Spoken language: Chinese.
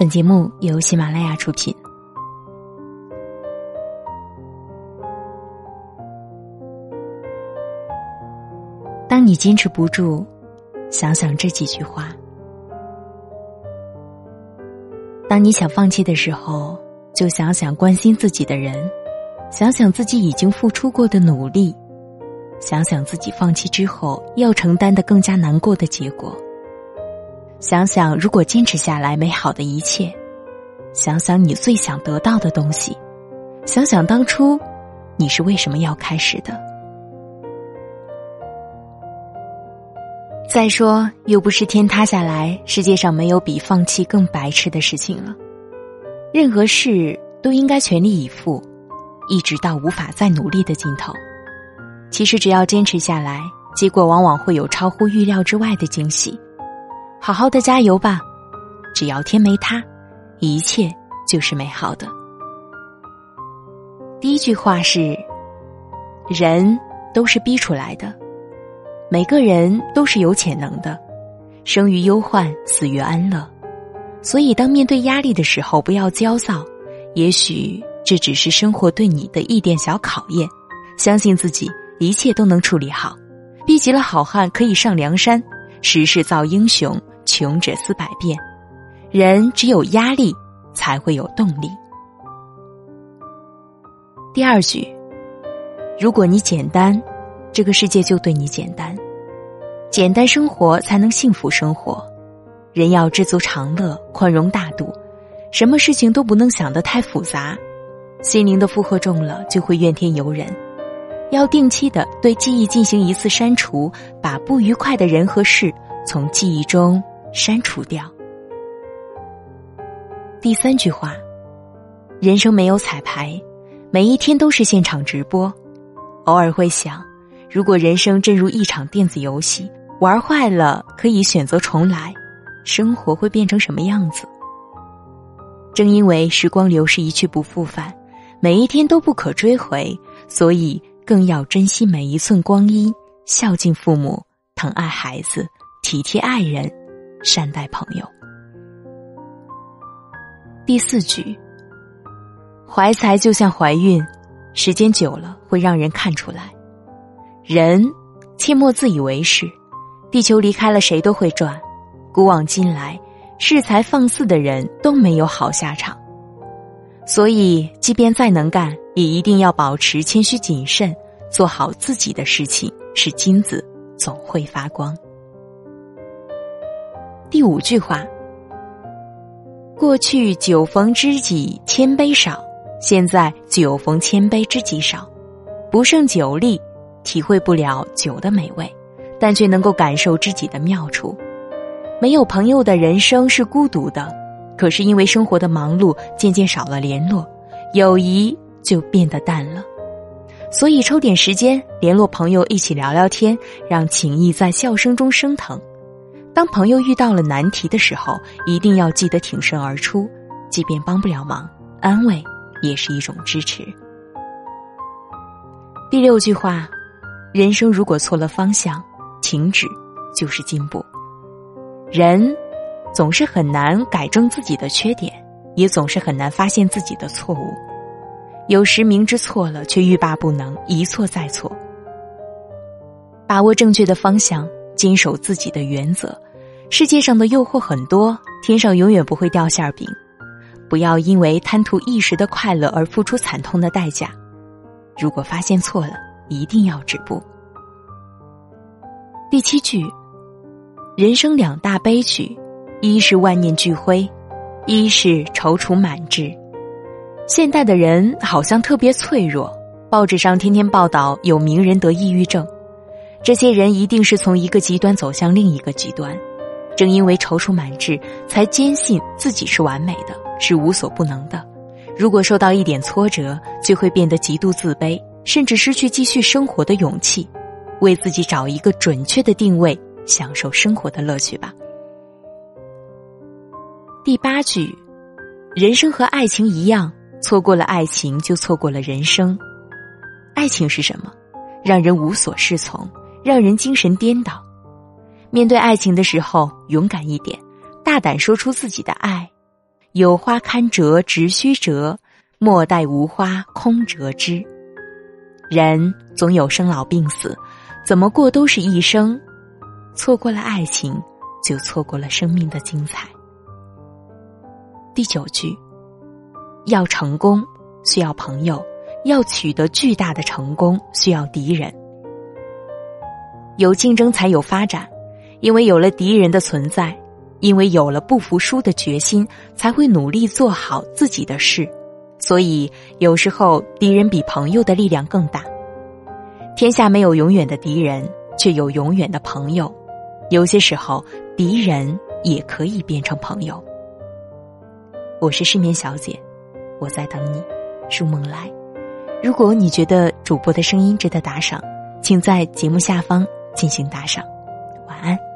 本节目由喜马拉雅出品。当你坚持不住，想想这几句话；当你想放弃的时候，就想想关心自己的人，想想自己已经付出过的努力，想想自己放弃之后要承担的更加难过的结果。想想如果坚持下来美好的一切，想想你最想得到的东西，想想当初你是为什么要开始的。再说，又不是天塌下来，世界上没有比放弃更白痴的事情了。任何事都应该全力以赴，一直到无法再努力的尽头。其实只要坚持下来，结果往往会有超乎预料之外的惊喜。好好的加油吧，只要天没塌，一切就是美好的。第一句话是：人都是逼出来的。每个人都是有潜能的，生于忧患，死于安乐。所以，当面对压力的时候，不要焦躁。也许这只是生活对你的一点小考验。相信自己，一切都能处理好。逼急了好汉可以上梁山，时势造英雄，穷者思百遍。人只有压力，才会有动力。第二句，如果你简单。这个世界就对你简单，简单生活才能幸福生活。人要知足常乐，宽容大度，什么事情都不能想得太复杂。心灵的负荷重了，就会怨天尤人。要定期的对记忆进行一次删除，把不愉快的人和事从记忆中删除掉。第三句话：人生没有彩排，每一天都是现场直播。偶尔会想。如果人生正如一场电子游戏，玩坏了可以选择重来，生活会变成什么样子？正因为时光流逝一去不复返，每一天都不可追回，所以更要珍惜每一寸光阴，孝敬父母，疼爱孩子，体贴爱人，善待朋友。第四句，怀才就像怀孕，时间久了会让人看出来。人，切莫自以为是。地球离开了谁都会转，古往今来，恃才放肆的人都没有好下场。所以，即便再能干，也一定要保持谦虚谨慎，做好自己的事情。是金子总会发光。第五句话：过去酒逢知己千杯少，现在酒逢千杯知己少，不胜酒力。体会不了酒的美味，但却能够感受知己的妙处。没有朋友的人生是孤独的，可是因为生活的忙碌，渐渐少了联络，友谊就变得淡了。所以抽点时间联络朋友，一起聊聊天，让情谊在笑声中升腾。当朋友遇到了难题的时候，一定要记得挺身而出，即便帮不了忙，安慰也是一种支持。第六句话。人生如果错了方向，停止就是进步。人总是很难改正自己的缺点，也总是很难发现自己的错误。有时明知错了，却欲罢不能，一错再错。把握正确的方向，坚守自己的原则。世界上的诱惑很多，天上永远不会掉馅饼。不要因为贪图一时的快乐而付出惨痛的代价。如果发现错了，一定要止步。第七句，人生两大悲剧，一是万念俱灰，一是踌躇满志。现代的人好像特别脆弱，报纸上天天报道有名人得抑郁症，这些人一定是从一个极端走向另一个极端。正因为踌躇满志，才坚信自己是完美的，是无所不能的。如果受到一点挫折，就会变得极度自卑。甚至失去继续生活的勇气，为自己找一个准确的定位，享受生活的乐趣吧。第八句，人生和爱情一样，错过了爱情就错过了人生。爱情是什么？让人无所适从，让人精神颠倒。面对爱情的时候，勇敢一点，大胆说出自己的爱，有花堪折直须折，莫待无花空折枝。人总有生老病死，怎么过都是一生，错过了爱情，就错过了生命的精彩。第九句，要成功需要朋友，要取得巨大的成功需要敌人。有竞争才有发展，因为有了敌人的存在。因为有了不服输的决心，才会努力做好自己的事。所以，有时候敌人比朋友的力量更大。天下没有永远的敌人，却有永远的朋友。有些时候，敌人也可以变成朋友。我是失眠小姐，我在等你，入梦来。如果你觉得主播的声音值得打赏，请在节目下方进行打赏。晚安。